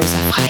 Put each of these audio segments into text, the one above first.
Losa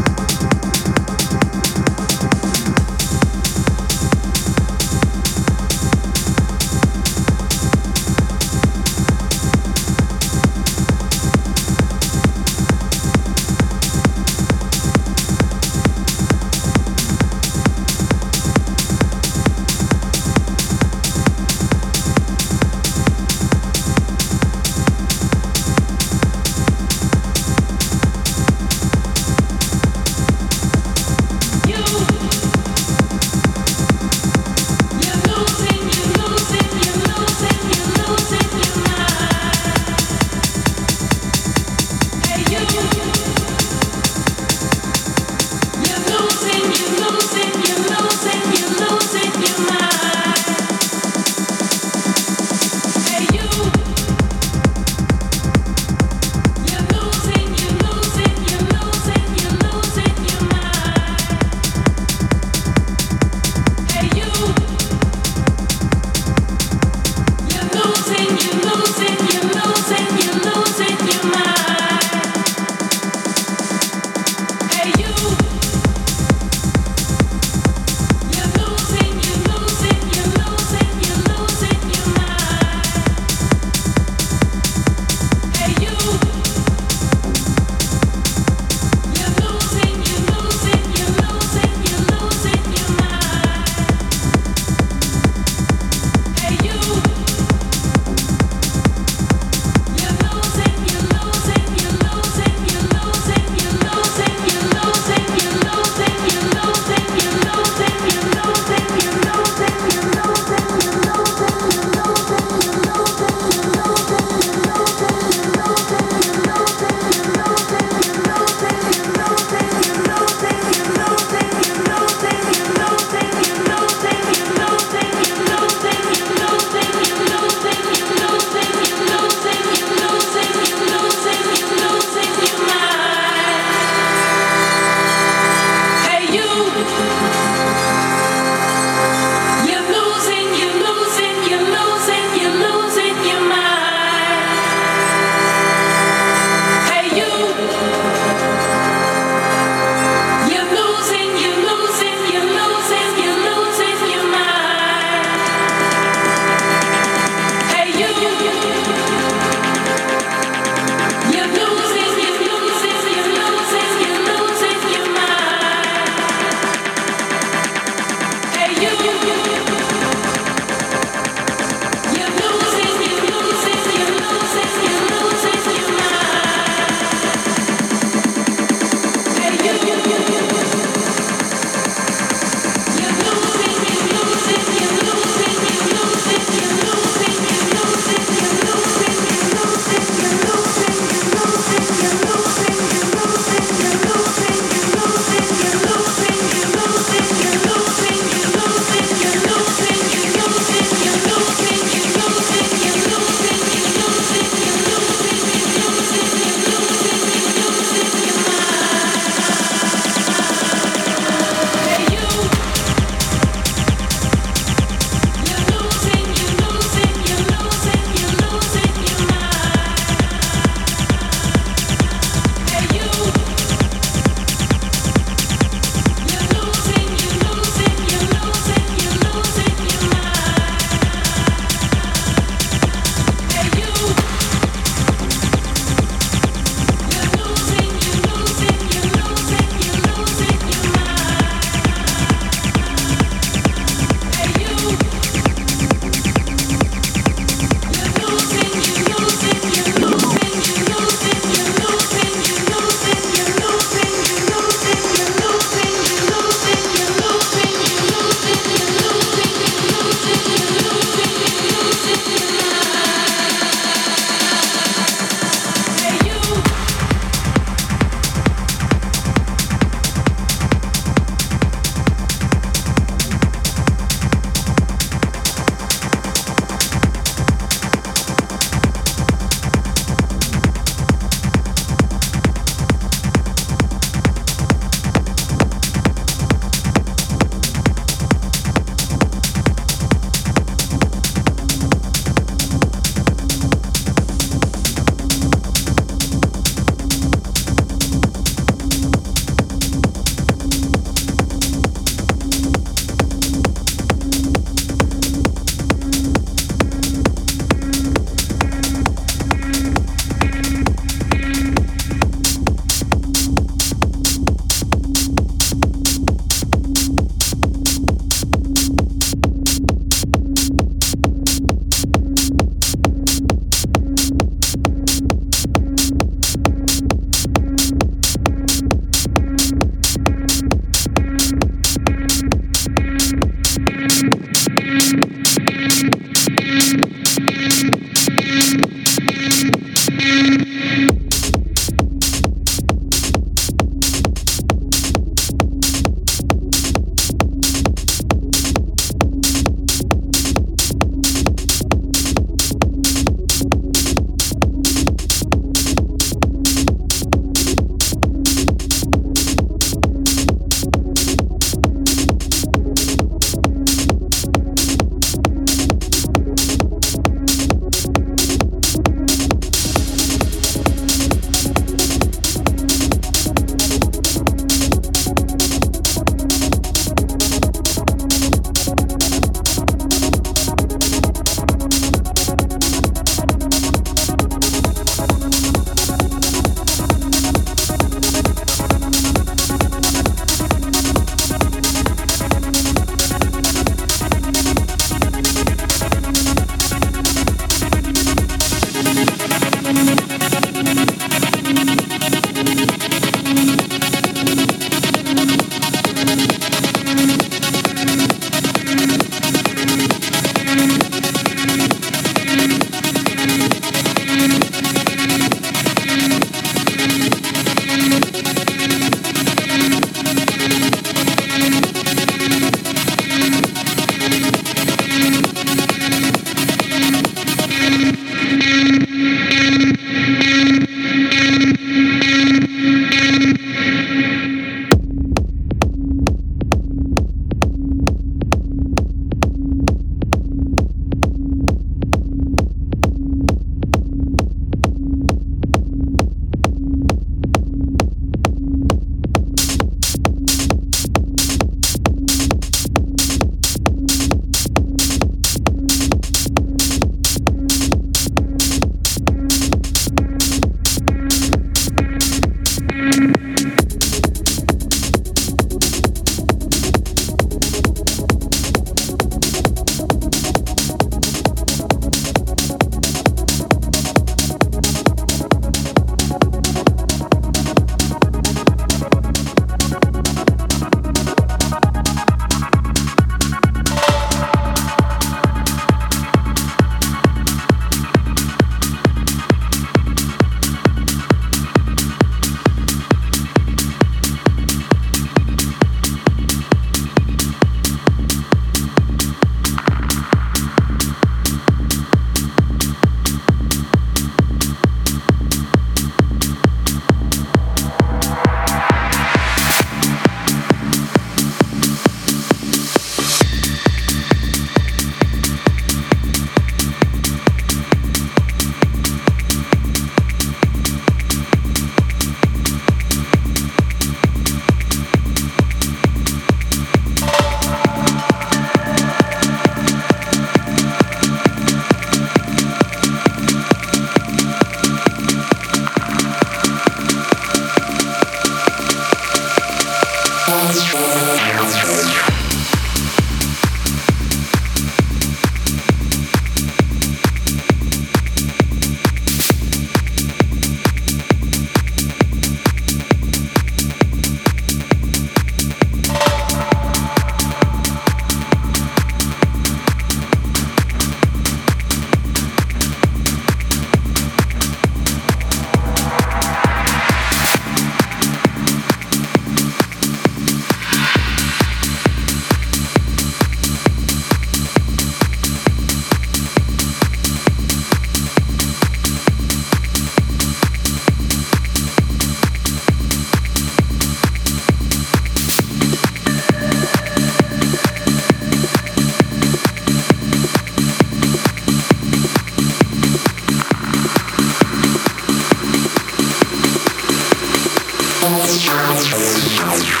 Outro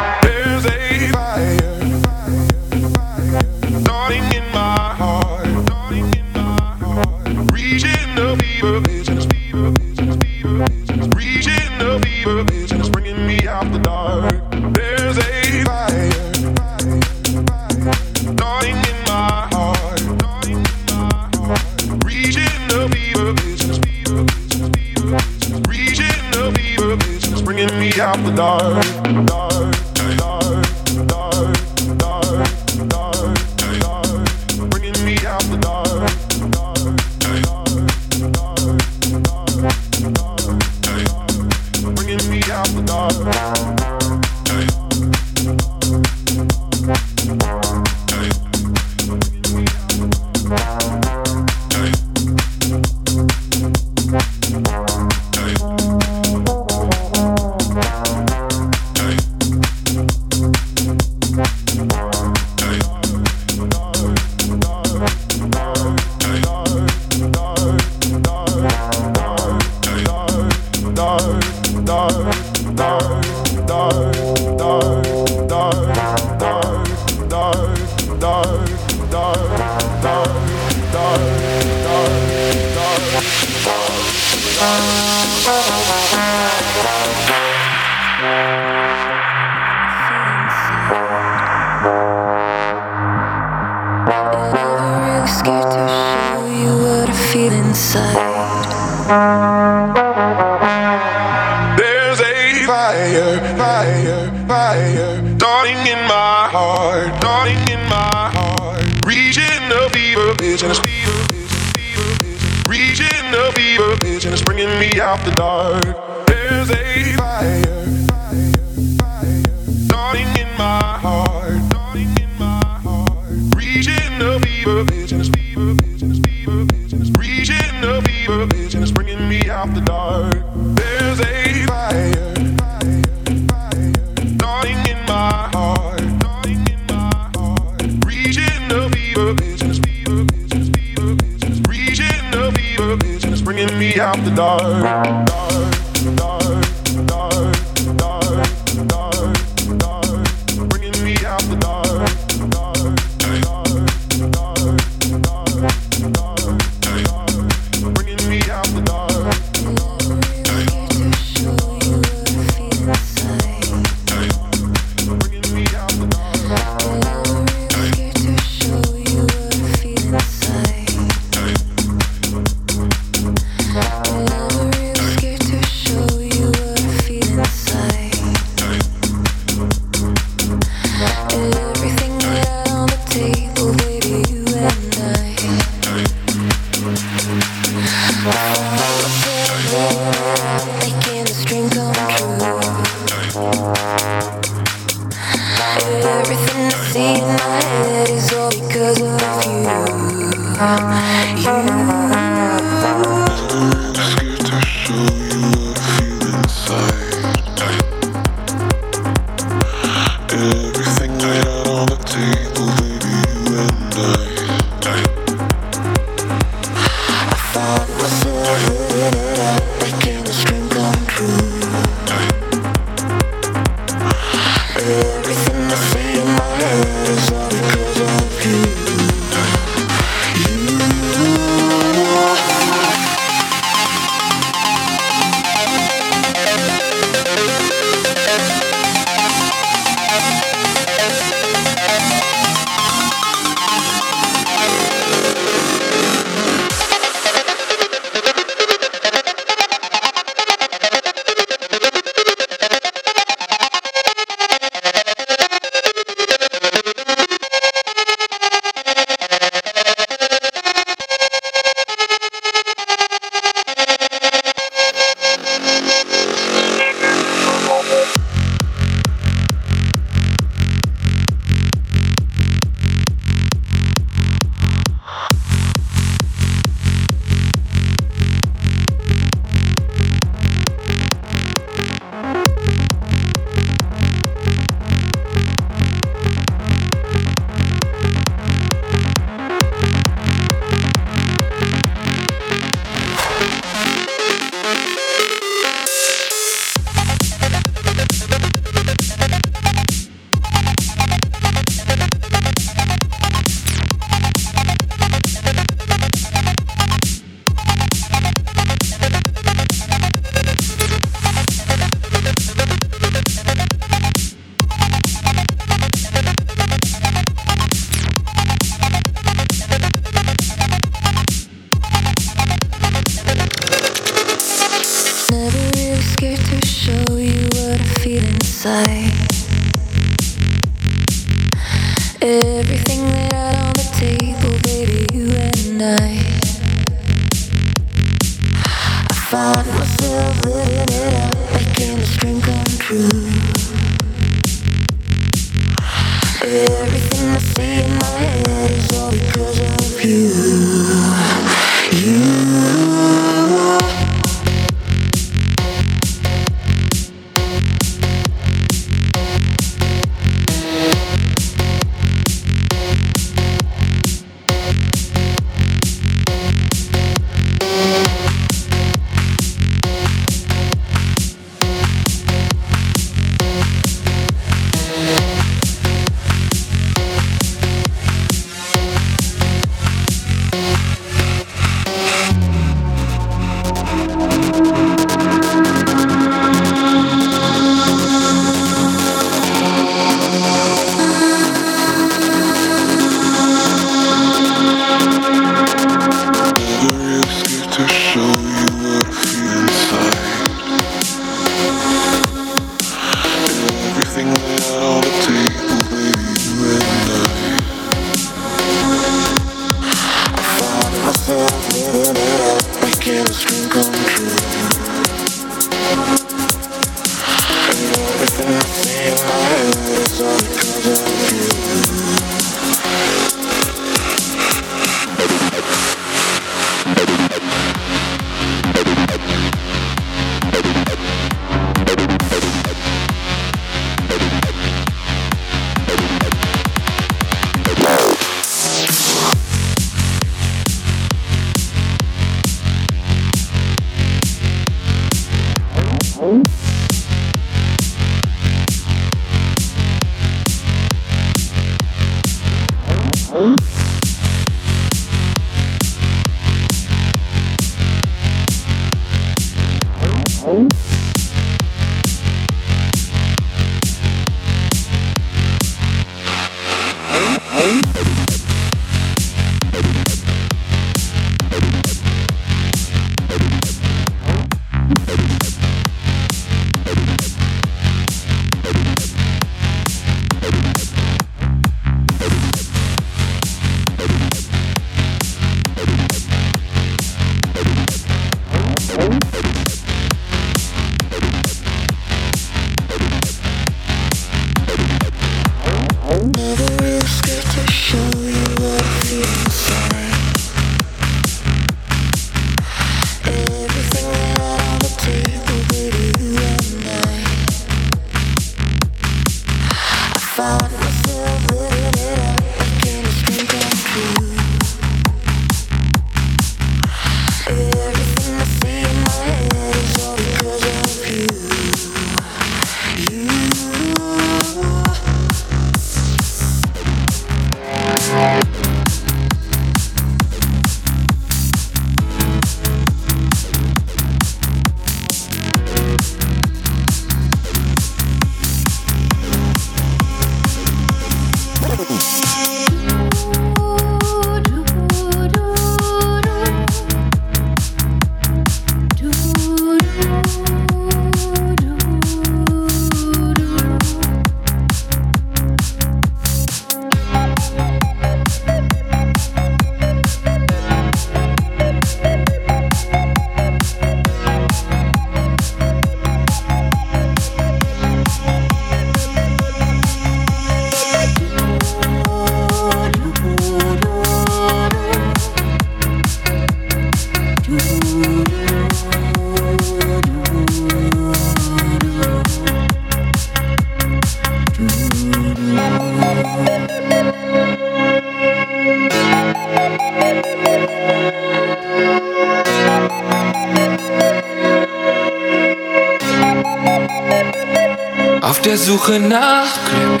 Suche nach Glück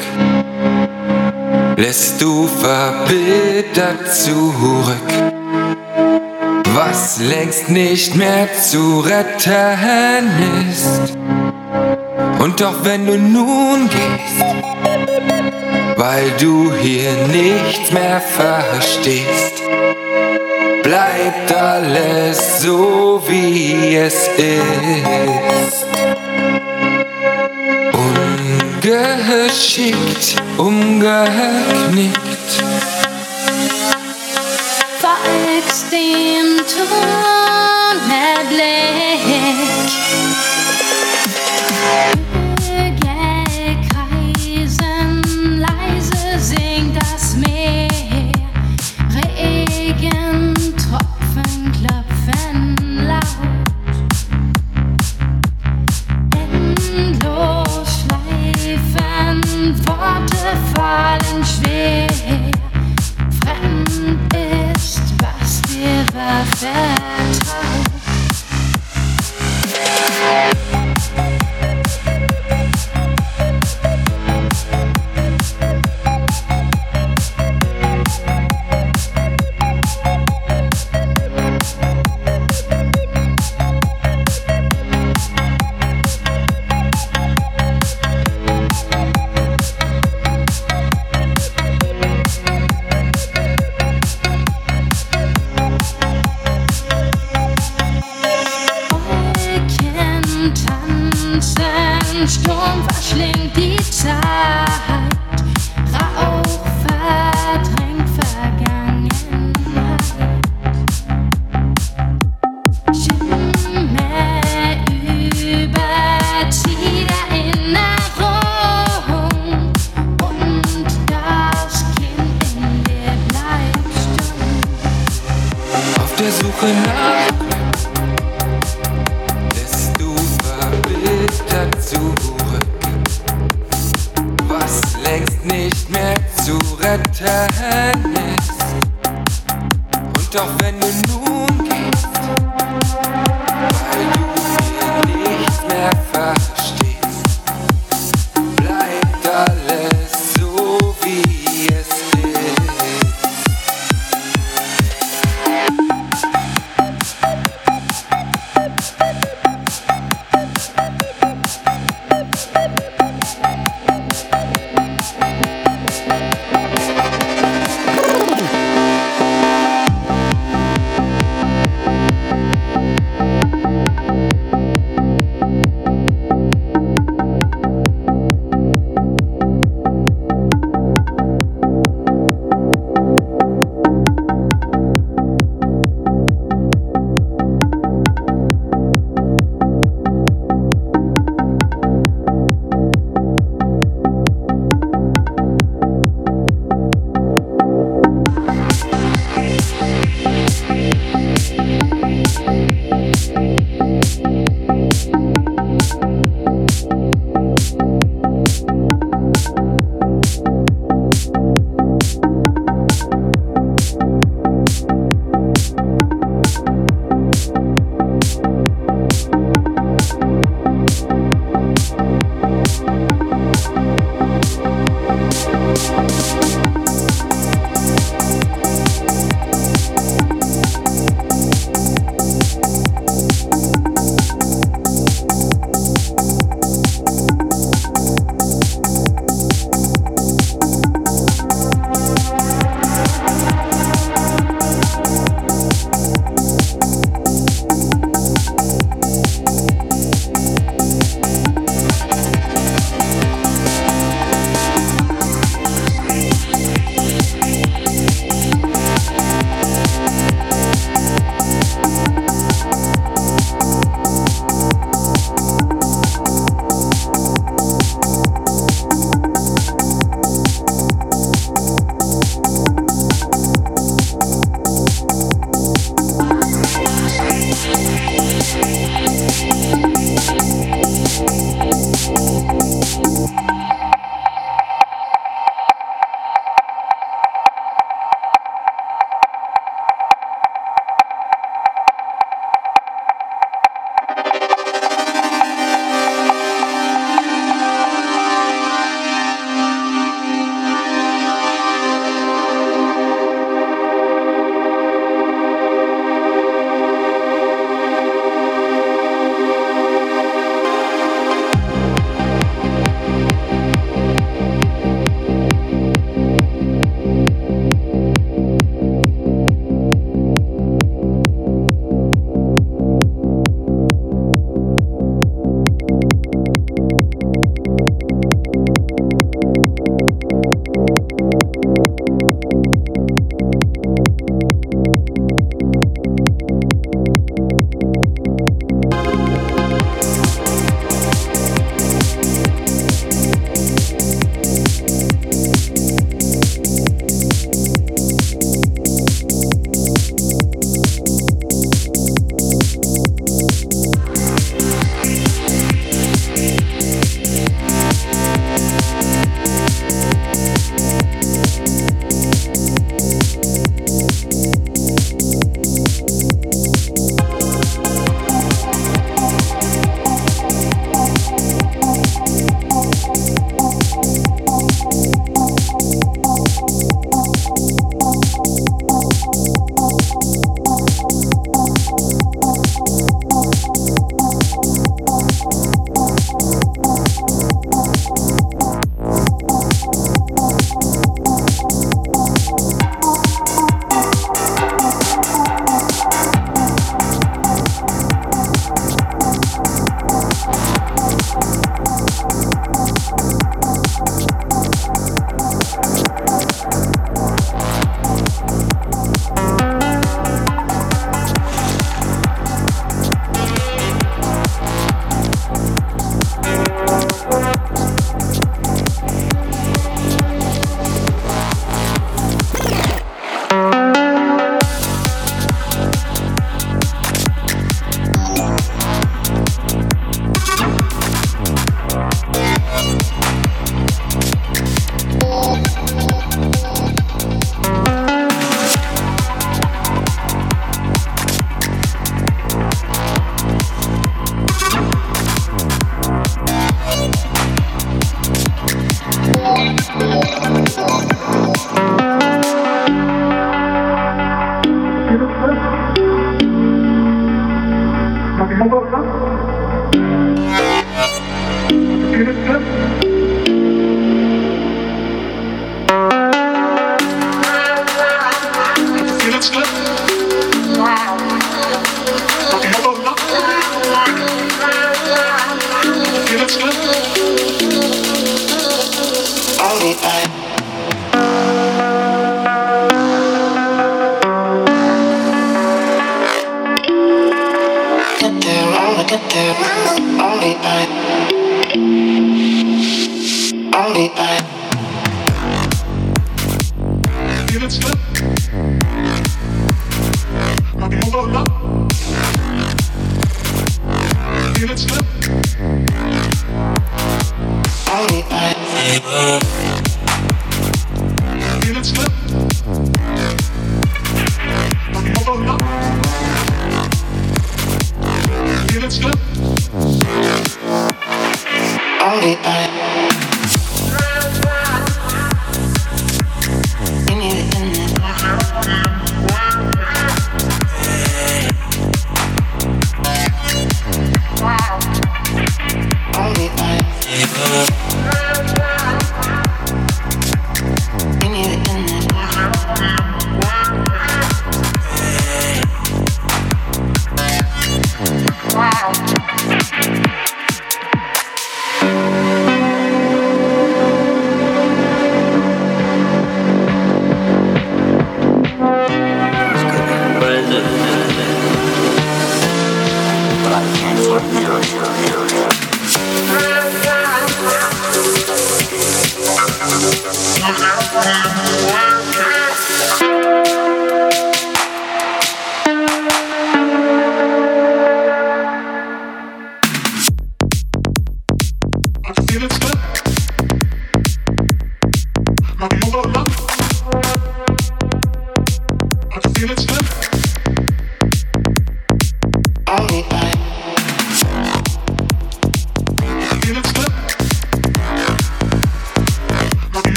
lässt du verbittert zurück, was längst nicht mehr zu retten ist. Und doch wenn du nun gehst, weil du hier nichts mehr verstehst, bleibt alles so, wie es ist. geschickt umgeknickt. Verext den Tod.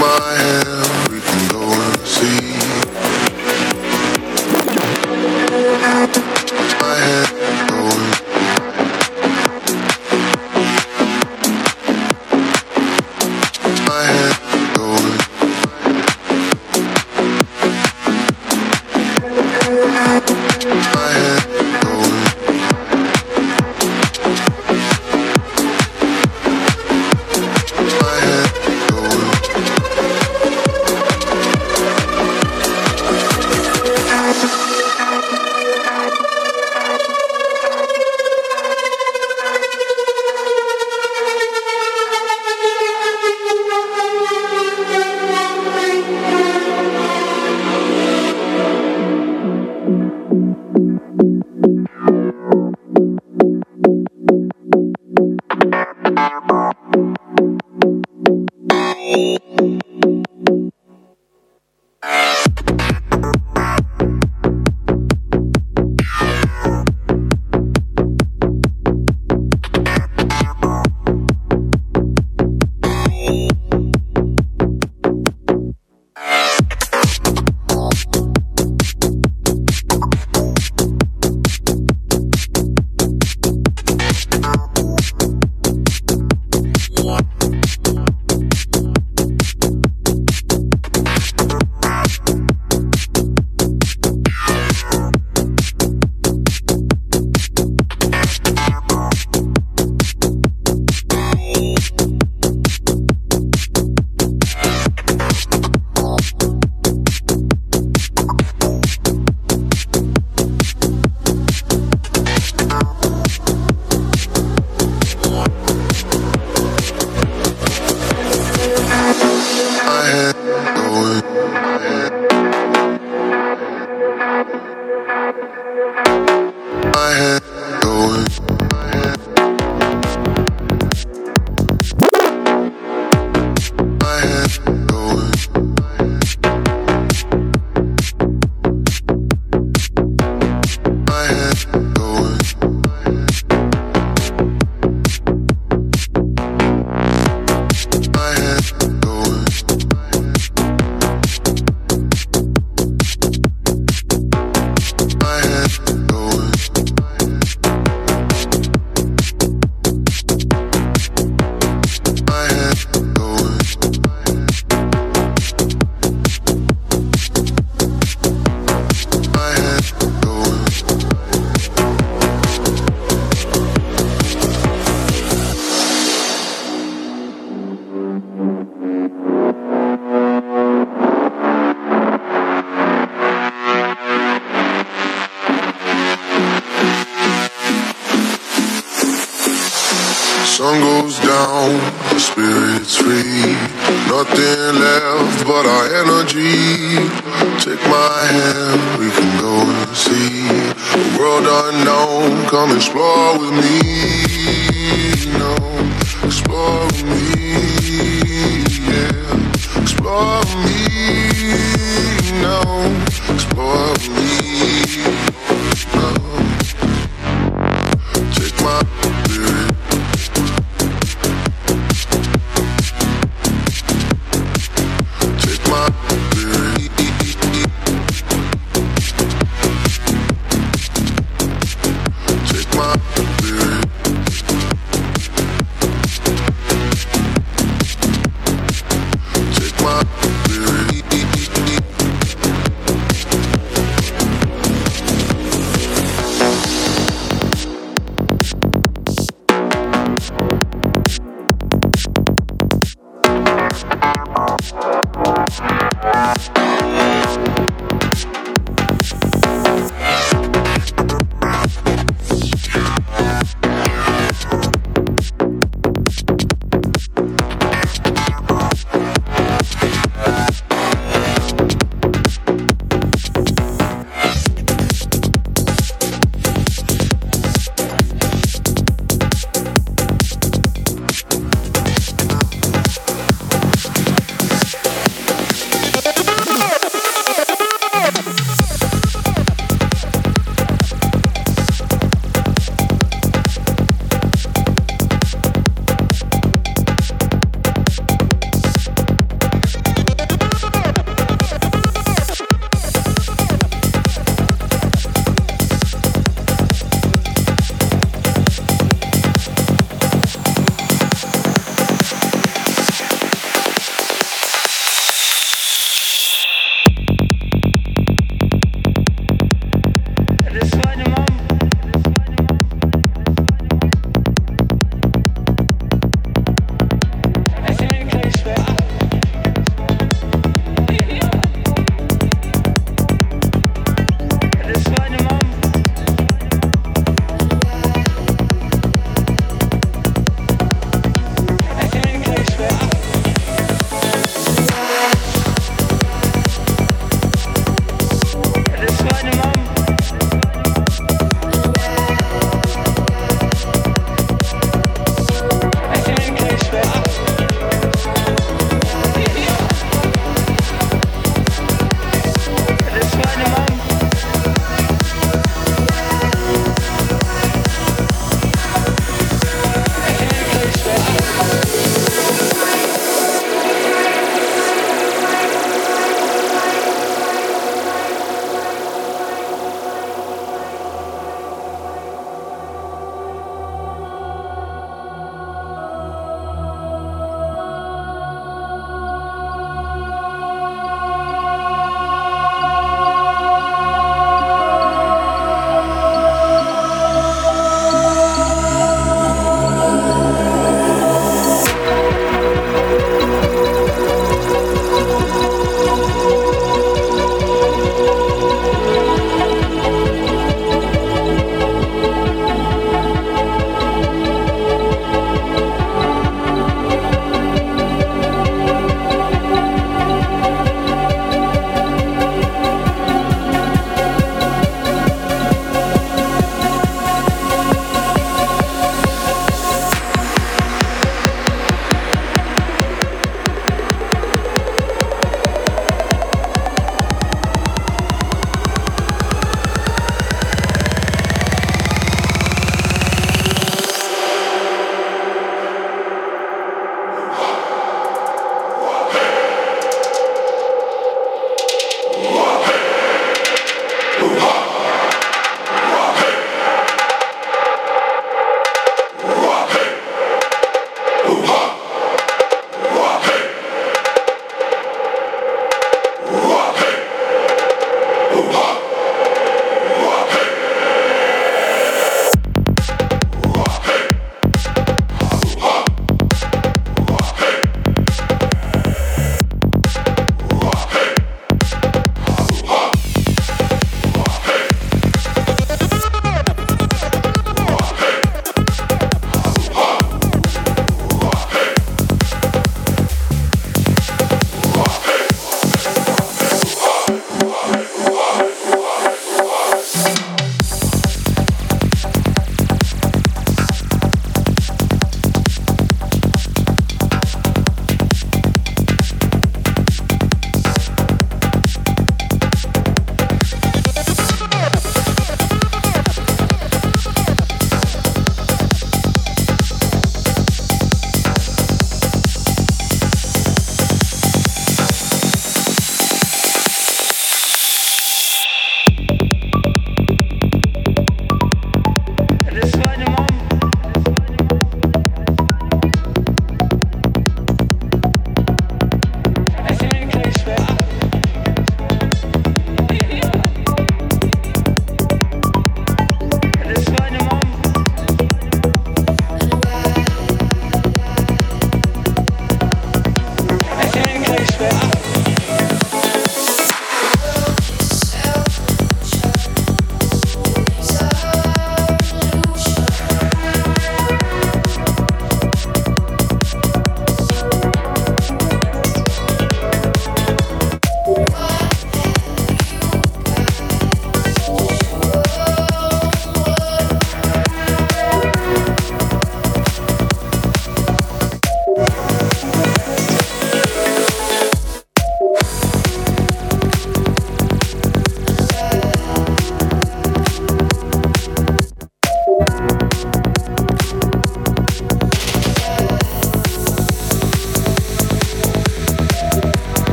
my hand.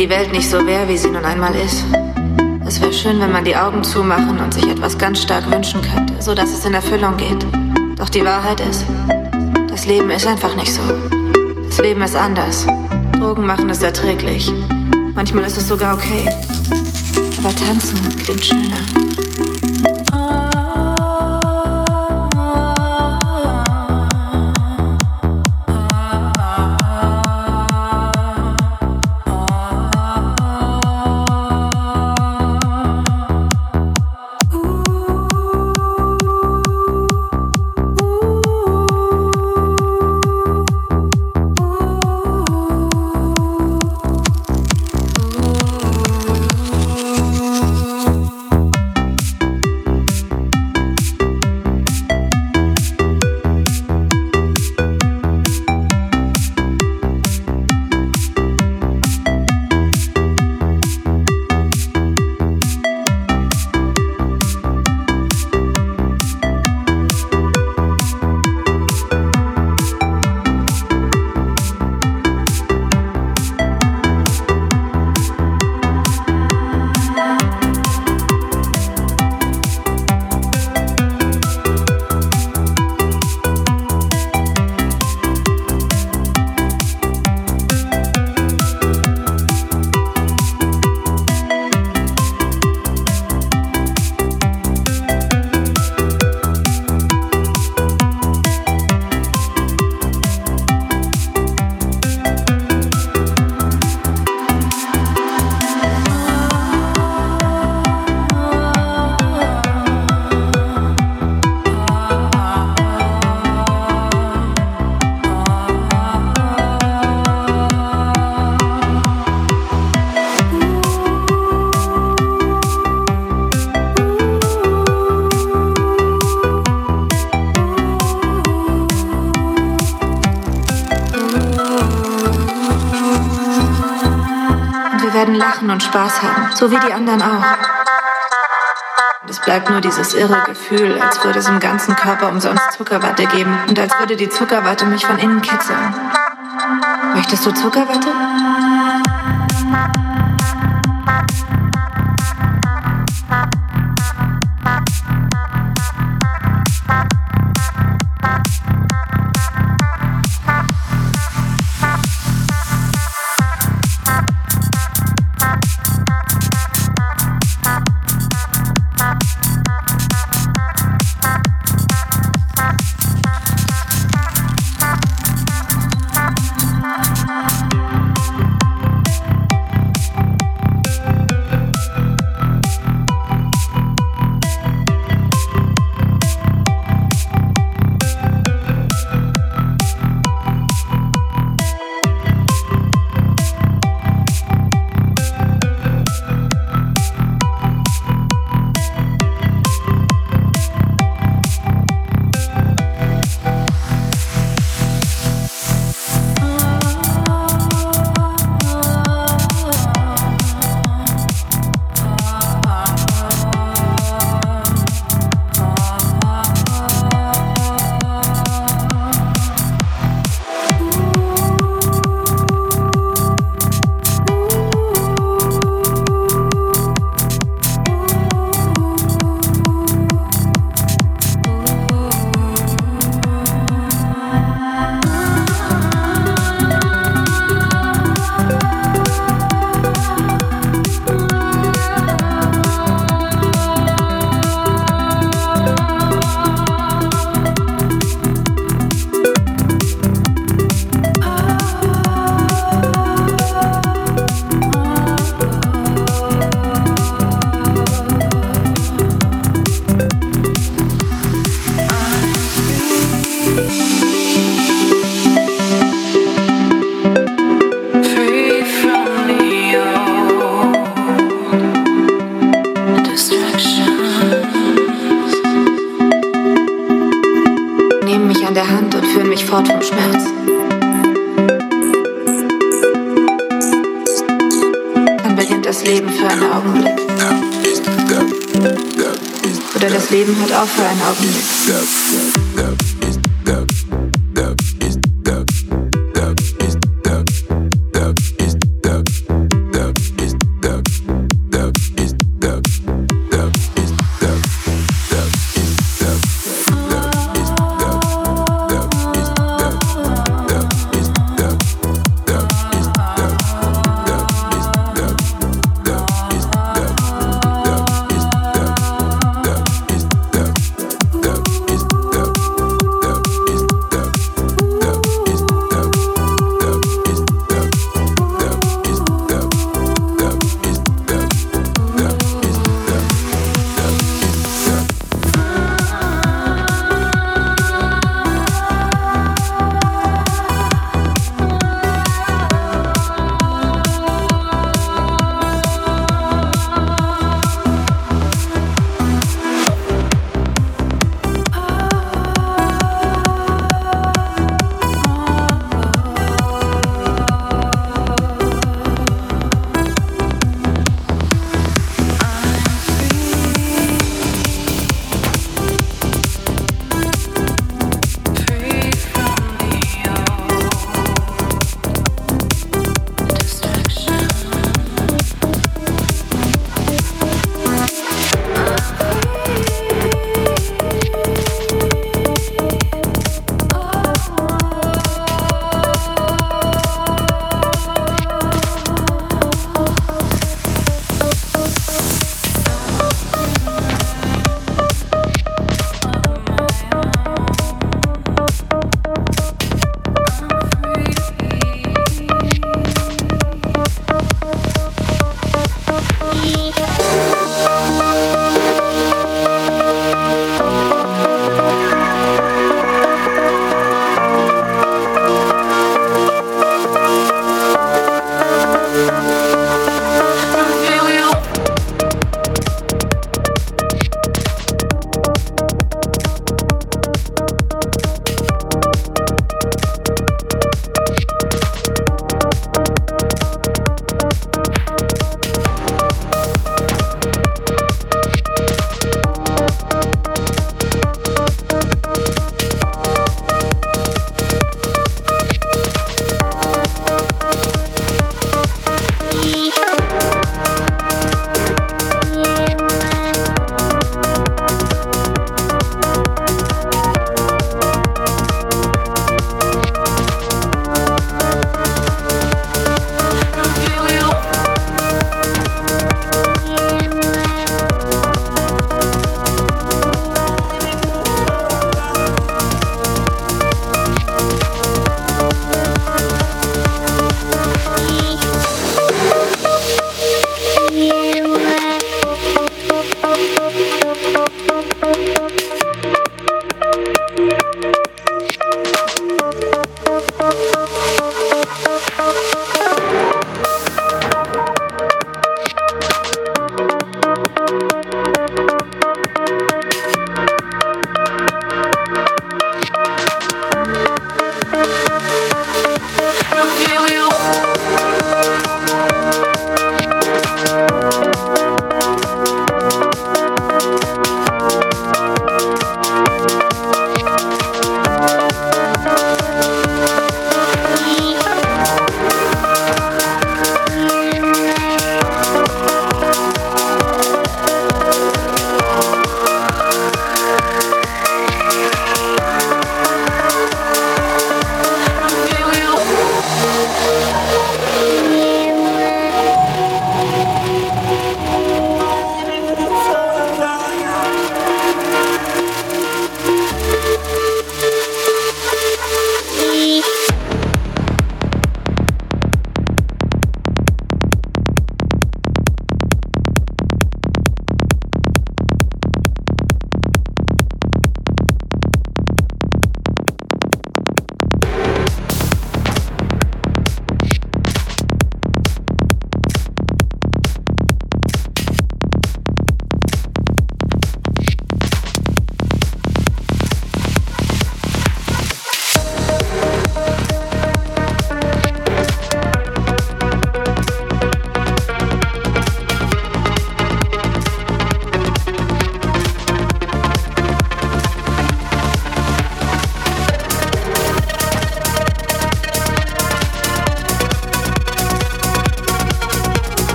Die Welt nicht so wäre, wie sie nun einmal ist. Es wäre schön, wenn man die Augen zumachen und sich etwas ganz stark wünschen könnte, so dass es in Erfüllung geht. Doch die Wahrheit ist, das Leben ist einfach nicht so. Das Leben ist anders. Drogen machen es erträglich. Manchmal ist es sogar okay. Aber tanzen klingt schöner. Lachen und Spaß haben, so wie die anderen auch. Und es bleibt nur dieses irre Gefühl, als würde es im ganzen Körper umsonst Zuckerwatte geben und als würde die Zuckerwatte mich von innen kitzeln. Möchtest du Zuckerwatte?